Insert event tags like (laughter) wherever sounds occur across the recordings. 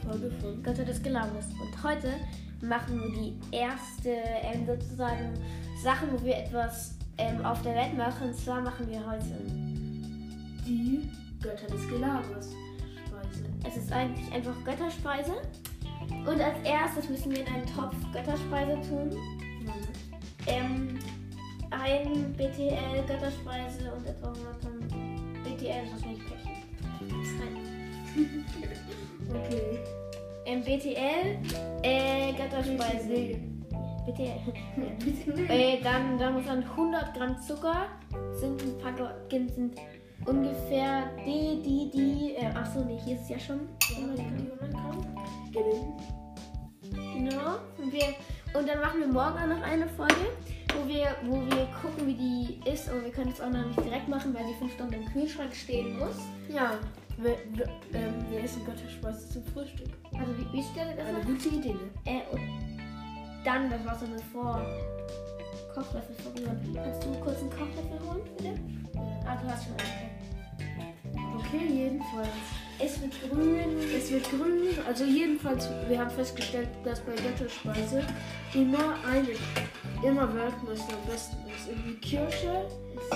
Folge von Götter des Gelaumes. Und heute machen wir die erste ähm, sozusagen Sachen, wo wir etwas ähm, auf der Welt machen. Und zwar machen wir heute. die Götter des Gelagers Speise. Es ist eigentlich einfach Götterspeise. Und als erstes müssen wir in einen Topf Götterspeise tun. Ähm, ein BTL Götterspeise und etwa 100 Gramm BTL ist wahrscheinlich Päckchen. Das rein. Okay. Ähm, BTL, äh, Götterspeise. BTL. (laughs) äh, dann, dann muss dann 100 Gramm Zucker, sind ein paar sind ungefähr die, die, die, äh, achso, nee, hier ist es ja schon 100 Gramm. 100 Gramm. Genau. Genau. Und, wir, und dann machen wir morgen auch noch eine Folge, wo wir, wo wir gucken, wie die ist. Aber wir können es auch noch nicht direkt machen, weil die fünf Stunden im Kühlschrank stehen muss. Ja, wir, wir, ähm, wir essen Götterspeise zum Frühstück. Also wie, wie stellt ihr das Eine gute Idee, ne? Äh, und dann das Wasser mit vor Kochlöffel verrühren. Kannst du kurz einen Kochlöffel holen, bitte? Ah, du hast schon einen. Okay, jedenfalls. Es wird grün. Es wird grün, also jedenfalls, wir haben festgestellt, dass bei Götterspeise immer eine, immer Weltmeister am besten ist. Irgendwie Kirsche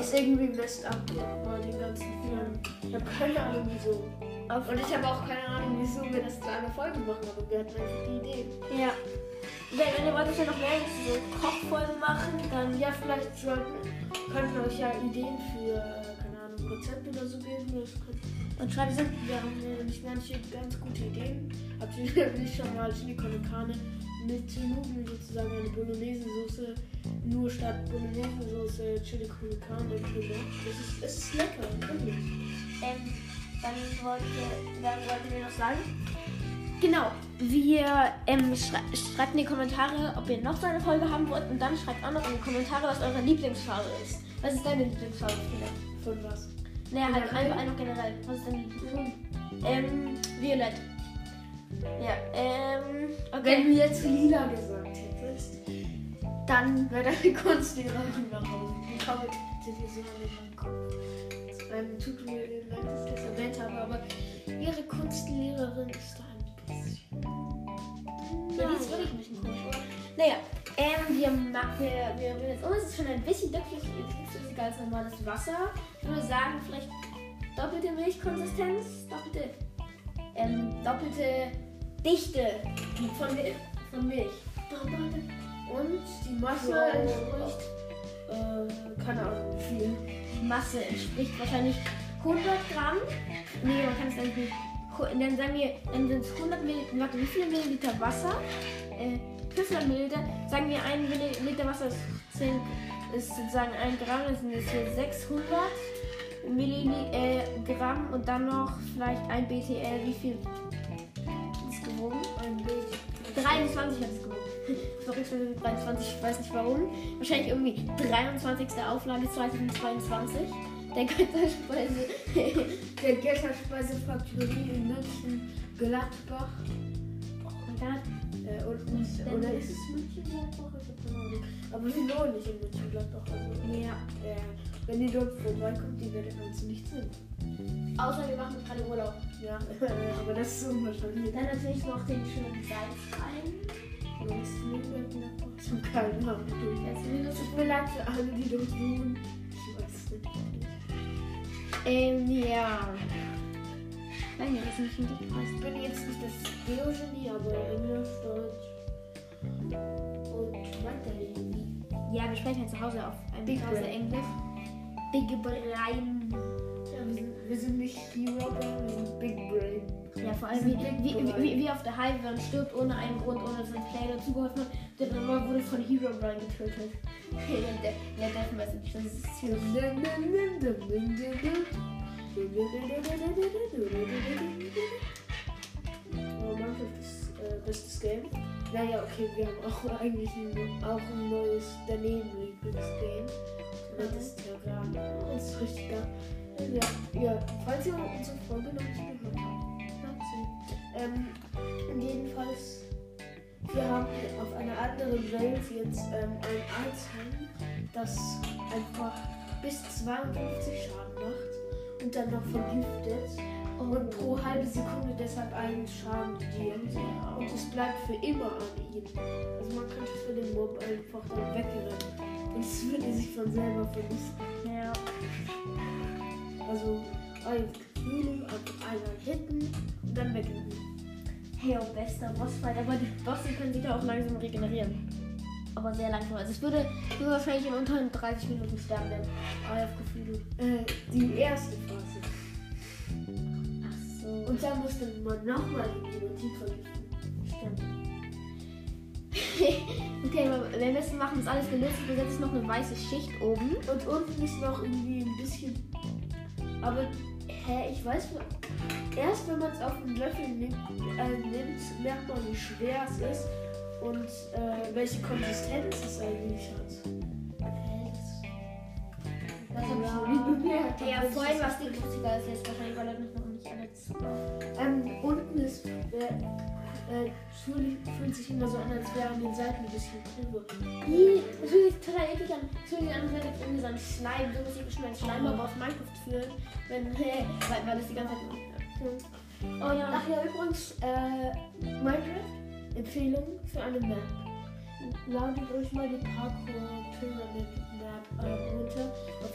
ist irgendwie best ab bei den ganzen Filmen. Ich habe keine Ahnung wieso. Und ich habe auch keine Ahnung, wieso wir das zu einer Folge machen, aber wir hatten einfach die Idee. ja. Wenn, wenn ihr wollt, dass wir noch mehr so Kochfolgen machen, dann Ja, vielleicht sollten, könnten euch ja Ideen für, Rezepte oder so geben. Das und schreibt es in. Wir haben nämlich manche ganz gute Ideen. Habt ihr (laughs) nämlich schon mal Chili con Carne mit Nudeln sozusagen eine Bolognese-Soße, nur statt Bolognese-Soße Chili con Carne gemacht? Das ist, es ist lecker, wirklich. Ähm, dann wollte, dann wollten wir noch sagen. Genau, wir ähm, schrei schreibt in die Kommentare, ob ihr noch so eine Folge haben wollt und dann schreibt auch noch in die Kommentare, was eure Lieblingsfarbe ist. Was ist deine Lieblingsfarbe, Philipp? Von was? Naja, halt einfach, einfach generell. Was ist deine Lieblingsfarbe? Ähm, Violett. Ja, ähm, Wenn okay. du jetzt lila gesagt hättest, dann wäre deine (laughs) Kunstlehrerin nach Hause. Farbe sind hier so an den Kopf. Ähm, tut mir leid, dass ich das erwähnt habe, aber ihre Kunstlehrerin ist da ein bisschen. Ja, die ist wirklich ein bisschen komisch, oder? Naja, ähm, wir, ma- wir, wir rühren jetzt um. Es ist schon ein bisschen dickflüssig- dickflüssiger als normales Wasser. Ich würde sagen, vielleicht doppelte Milchkonsistenz, doppelte, ähm, doppelte Dichte von, von Milch. Und die Masse entspricht, äh, keine Ahnung, wie viel. Die Masse entspricht wahrscheinlich 100 Gramm. Nee, man kann es eigentlich nicht. Dann sagen wir, dann sind es 100 Milliliter, warte, wie viele Milliliter Wasser? Äh, 500 Milliliter. Sagen wir, ein Milliliter Wasser ist, 10, ist sozusagen 1 Gramm, dann sind es hier 600 Milligramm und dann noch vielleicht ein BTL. Wie viel ist gewogen? Ein Bild. 23 hat es gewogen. (laughs) Mit 23, ich weiß nicht warum. Wahrscheinlich irgendwie 23. Auflage 2022. Der Götterspeise. (laughs) Der Götterspeisefaktorie in München, Gladbach. Und, oder ist es München, Gladbach? Ich hab keine Ahnung. Aber wir wohnen nicht in München, Gladbach. Also, Ja. äh, wenn ihr dort vorbeikommt, die werdet uns nicht sehen. Außer wir machen gerade Urlaub. Ja, (laughs) aber das ist unwahrscheinlich. Dann natürlich noch den schönen Nürnberg, Gladbach? Ich hab keine Ahnung. Es tut mir leid für alle, die dort wohnen. Ich weiß es nicht. Ähm, ja. Nein, das ist nicht. Ich bin jetzt nicht das Geo-Genie, aber Englisch, Deutsch und weiterhin. Ja, wir sprechen jetzt zu Hause auf einem Big Hause Brain. Englisch. Big Brain. Ja, wir, sind, wir sind nicht Hero Brain, wir sind Big Brain. Ja, vor allem wie, wie, wie, wie, auf der Hive, man stirbt ohne einen Grund, ohne dass ein Player dazugeholfen hat. Der Nummer wurde von Hero Brian getötet. der Death Message, das ist ziemlich. Oh, Minecraft äh, bestes Game. Naja, okay, wir haben auch eigentlich ein, auch ein neues daneben Lieblingsgame. Das ist Terrain. Das ist richtig geil. Ja, ja, falls ihr unsere Folge noch nicht gehört habt. Ähm, jedenfalls, wir haben auf einer anderen Welt jetzt ähm, ein Item, das einfach bis 52 Schaden macht und dann noch vergiftet. Und pro halbe Sekunde deshalb einen Schaden dir. Und es bleibt für immer an ihm. Also man könnte für den Mob einfach dann wegrennen. Und es würde sich von selber verlusten. Ja. Also ein Gefühl, einmal hitten und dann wegrennen. Hey, oh, bester Bossfight. Aber die Bosse können sich ja auch langsam regenerieren. Aber sehr langsam. Also es würde, würde wahrscheinlich in unter 30 Minuten sterben. Ah, auf Gefühl. Äh, die erste Phase. Und dann musste man nochmal die tiefer gehen. Stimmt. (laughs) okay, wir es machen, ist alles gelöst. Wir setzen noch eine weiße Schicht oben. Und unten ist noch irgendwie ein bisschen. Aber, hä, ich weiß. Erst wenn man es auf den Löffel nimmt, äh, nimmt, merkt man, wie schwer es ist und äh, welche Konsistenz es eigentlich hat. Das habe ich noch nie bemerkt. Ja, vorhin war es dickflüssiger als jetzt wahrscheinlich, weil er nicht alles. Ähm, unten ist. Äh, äh, fühlt, sich immer so an, als wäre an den Seiten ein bisschen drüber. Ih, Das fühlt sich total eklig an. Das fühlt sich an, als wäre irgendwie so ein Schleim. So muss ich schon ein Schleim aber aus Minecraft fühlen. Wenn, (laughs) weil, weil das die ganze Zeit. Oh ja. Ach ja, übrigens, äh, Minecraft, Empfehlung für eine Map. Ladet euch mal die Parkour Pyramid Map äh, runter.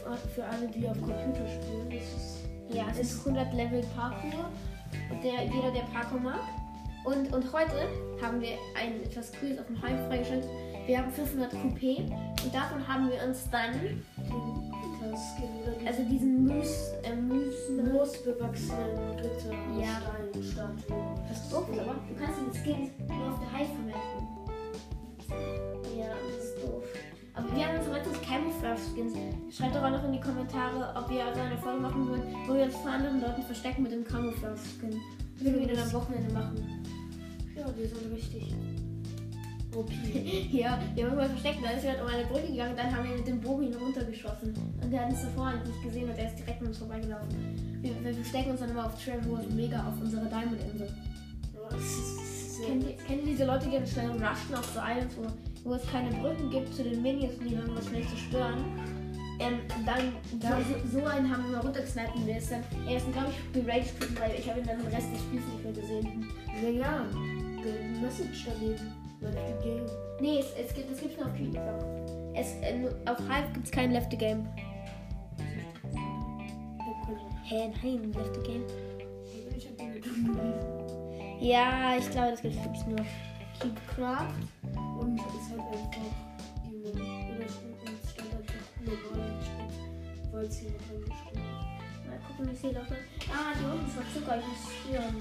Auf, für alle, die auf Computer spielen. Das ist Ja, es ist 100 Level Parkour. Der, jeder, der Parkour mag. Und, und heute haben wir ein etwas Cooles auf dem Heim freigeschaltet. Wir haben 500 Coupé und davon haben wir uns dann, das also diesen Müs, äh, Müs, moosbewachsenen Ritter Ja. Steinstatue. Das ist doof, ist, aber du kannst den Skin nur auf der Hive verwenden. Schreibt doch auch noch in die Kommentare, ob ihr also eine Folge machen wollt, wo wir uns vor anderen Leuten verstecken mit dem Camouflage-Skin. Das würden wir dann am Wochenende machen. Ja, die sind richtig. OP. (laughs) Ja, wir haben uns mal versteckt, da ist jemand um eine Brücke gegangen, dann haben wir mit dem Bogen ihn runtergeschossen. Und der hat uns davor nicht gesehen und der ist direkt an uns vorbeigelaufen. Wir, wir verstecken uns dann immer auf Trevor Mega auf unserer Diamond-Insel. Ihr, kennt ihr diese Leute, die dann schnell rushen auf so Islands, wo, wo es keine Brücken gibt zu den Minions, die dann was schnell zerstören? Ähm, dann, Da- so, so einen haben wir mal runtergesniped und der ist dann, er ist dann, glaube ich, geraged, weil ich habe ihn dann den Rest des Spiels nicht mehr gesehen. Naja, the message daneben. Like the game. Nee, es, es gibt es gibt's nur auf Creed. Es, äh, auf Hive gibt es kein Left the Game. Hä, nein, Left the Game. Ja, ich glaube, das gibt es nur. Keepcraft. Und es hat einfach es hier noch reingeschrieben hat. Mal gucken, wie es hier noch ist. Ah, hier unten ist Zucker, ich muss spüren.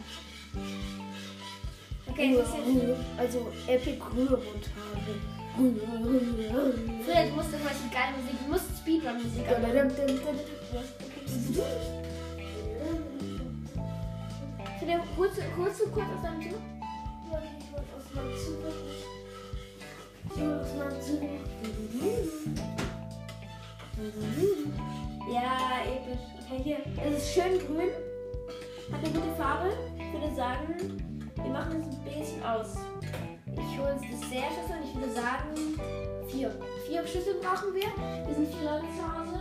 Okay, das ist jetzt. Rühr- Also Epic Rührmontage. Rühr, rühr, rühr. Früher, du musst zum Beispiel geile Musik, du musst Speedrun-Musik. Philipp, holst du, holst du kurz aus deinem Zimmer? Ja, ich wollte aus meinem Zimmer. Ich wollte aus meinem Zimmer. Ja, episch. Okay, hier. Es ist schön grün. Hat eine gute Farbe. Ich würde sagen, wir machen es ein bisschen aus. Ich hole uns Dessertschüssel und ich würde sagen, vier. Vier Schüsseln brauchen wir. Wir sind vier Leute zu Hause.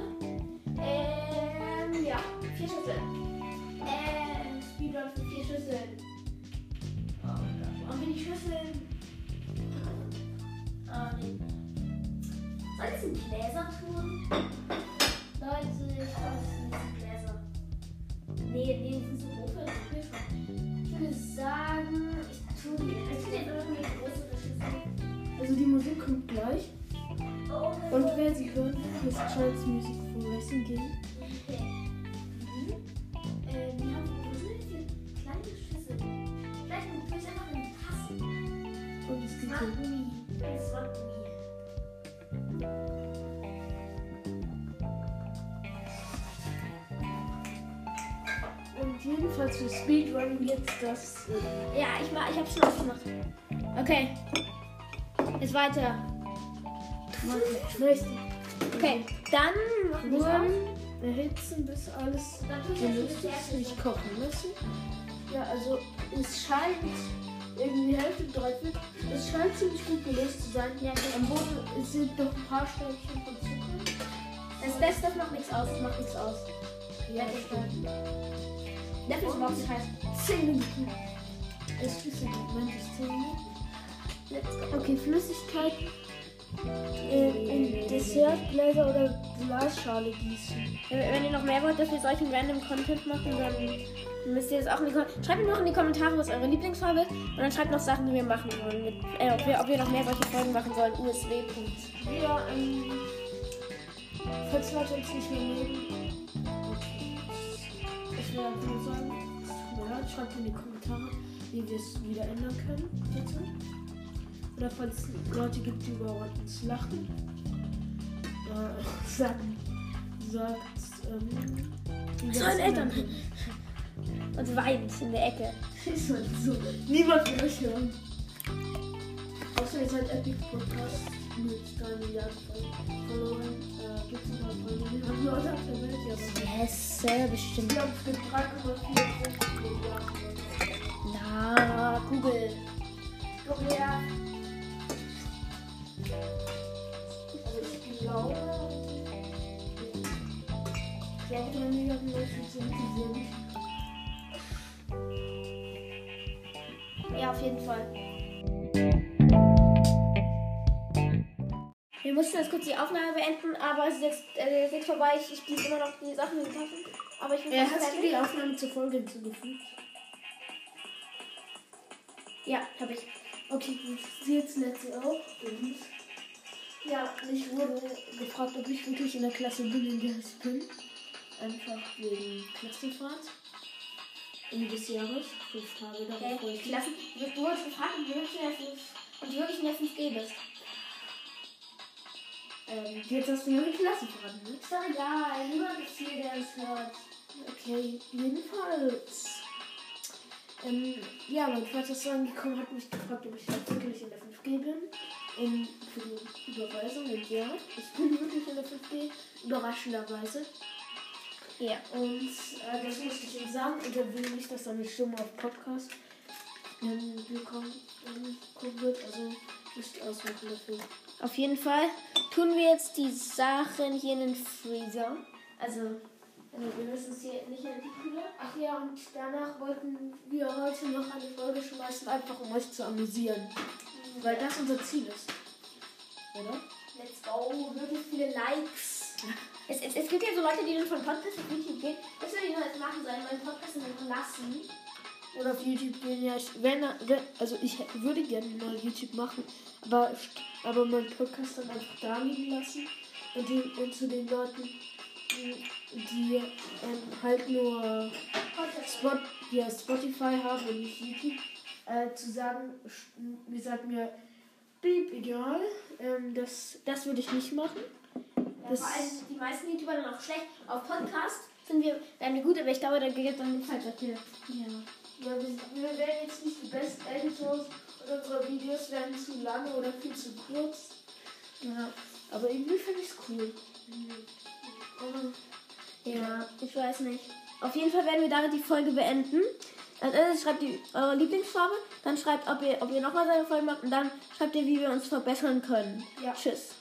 Ähm, ja, vier Schüsseln. Ähm, Speedrun für vier Schüsseln. Oh Gott, wollen wir die Schüsseln? Ah, nee. Soll ich es in Gläser tun? Leute, ich glaube, es sind nicht Gläser. Nee, nee, die sind den Kühlschrank. Ich würde sagen, ich tue die. Ich tue jetzt irgendwie eine größere Schüssel. Also die Musik kommt gleich. Oh, Und wer sie hören will, ist Charles Music von Racing Game. Okay. Mhm. Äh, wir haben jetzt hier kleine Schüsseln? Vielleicht tue ich einfach in Tassen. Und es gibt Das so Jedenfalls für Speedrun jetzt das. Ja, ich, mach, ich hab's schon aufgemacht. Okay. Jetzt weiter. Okay, dann machen wir Rühren, erhitzen, bis alles ist. Dessertschüssel. Nicht kochen lassen. Ja, also es scheint irgendwie die Hälfte, dreiviertel. Es scheint ziemlich gut gelöst zu sein. Ja. Am Boden sind noch ein paar Stückchen von Zucker. Das, das macht nichts aus, macht nichts aus. Ja, das stimmt. Löffelsbox heißt 10 Minuten. Das Schlüsselmoment ist 10 Minuten. Okay, Flüssigkeit in, in Dessertgläser oder Glasschale gießen. Wenn wenn ihr noch mehr wollt, dass wir solchen random Content machen, dann müsst ihr das auch in die Kommentare. Schreibt mir noch in die Kommentare, was eure Lieblingsfarbe ist. Und dann schreibt noch Sachen, die wir machen wollen. Mit, äh, ob, wir, ob wir noch mehr solche Folgen machen sollen. USW. Ja, ähm, falls Leute uns nicht mehr mögen, ich will einfach sagen, es tut mir leid, schreibt in die Kommentare, wie wir es wieder ändern können, bitte. Oder falls es Leute gibt, die über uns lachen, äh, (laughs) sagt, sagt, ähm, wie wir es ändern können. Und weint in der Ecke. (laughs) Ist halt so. Niemand will euch hören. Außer ihr seid Epic Podcast mit 3 Milliarden Followern. Äh, gibt es noch ein paar Millionen Leute auf der Welt? Ja, aber Hesse, bestimmt. ich glaube, es gibt 3,45 Milliarden. Na, Google. Ja. Also ich glaube, ich glaube, 3 Milliarden Leute sind. Ja, auf jeden Fall. Mussten jetzt kurz die Aufnahme beenden, aber es ist jetzt, äh, jetzt vorbei. Ich, ich gieße immer noch die Sachen in die Taschen. Aber ich bin Äh, fast hast du die Aufnahme zur Folge hinzugefügt? Ja, habe ich. Okay, gut. Sie jetzt letzte auch. Und ja, mich wurde gefragt, ob ich wirklich in der Klasse bin, in der ich bin. Einfach wegen Klassenfahrt. Ende des Jahres. Fünf Tage darauf ich mich. Klassen. Du, wurdest gefragt, ob du wirklich in der 5 und du wirklich in der 5G bist. Ähm, jetzt hast du nur die Klassenfahrt, ne? Ist doch egal, niemand ist hier, der es hört. Okay, jedenfalls. Ähm, ja, mein Vater ist angekommen, hat mich gefragt, ob ich halt wirklich in der 5G bin. In, für die Überweisung. Und ja, ich bin wirklich in der 5G. Überraschenderweise. Ja. Und äh, das musste ich ihm sagen. Und er will nicht, dass seine Stimme auf Podcast bekommen, ähm, kommen wird. Also ihr ausmachen dafür. Auf jeden Fall tun wir jetzt die Sachen hier in den Freezer. Also, äh, wir müssen es hier nicht in die Kühle. Ach ja, und danach wollten wir heute noch eine Folge schmeißen, einfach um euch zu amüsieren. Weil das unser Ziel ist. Oder? Let's go, wirklich viele Likes. Es, es, es gibt ja so Leute, die dann von Podcast auf YouTube gehen. Das würde ich noch jetzt machen sollen, meinen Podcast dann lassen. Oder auf YouTube gehen, ja. Ich, wenn, wenn, also ich würde gerne mal YouTube machen, aber, aber meinen Podcast dann einfach da liegen lassen. Und, die, und zu den Leuten, die, die ähm, halt nur Spot, ja, Spotify haben und nicht YouTube, äh, zu sagen, wie sagt mir, blieb egal. Ähm, das, das würde ich nicht machen. Ja, Das- vor allem die meisten YouTuber dann auch schlecht. Auf Podcast sind wir, werden wir gut, aber ich glaube, da geht dann gibt's halt solche. Ja. Ja, wir, wir werden jetzt nicht die besten Editors und unsere Videos werden zu lange oder viel zu kurz. Ja, aber irgendwie finde ich es cool. Aber Ja, ich weiß nicht. Auf jeden Fall werden wir damit die Folge beenden. Als erstes schreibt ihr eure Lieblingsfarbe, dann schreibt, ob ihr, ob ihr nochmal seine Folge macht und dann schreibt ihr, wie wir uns verbessern können. Ja. Tschüss.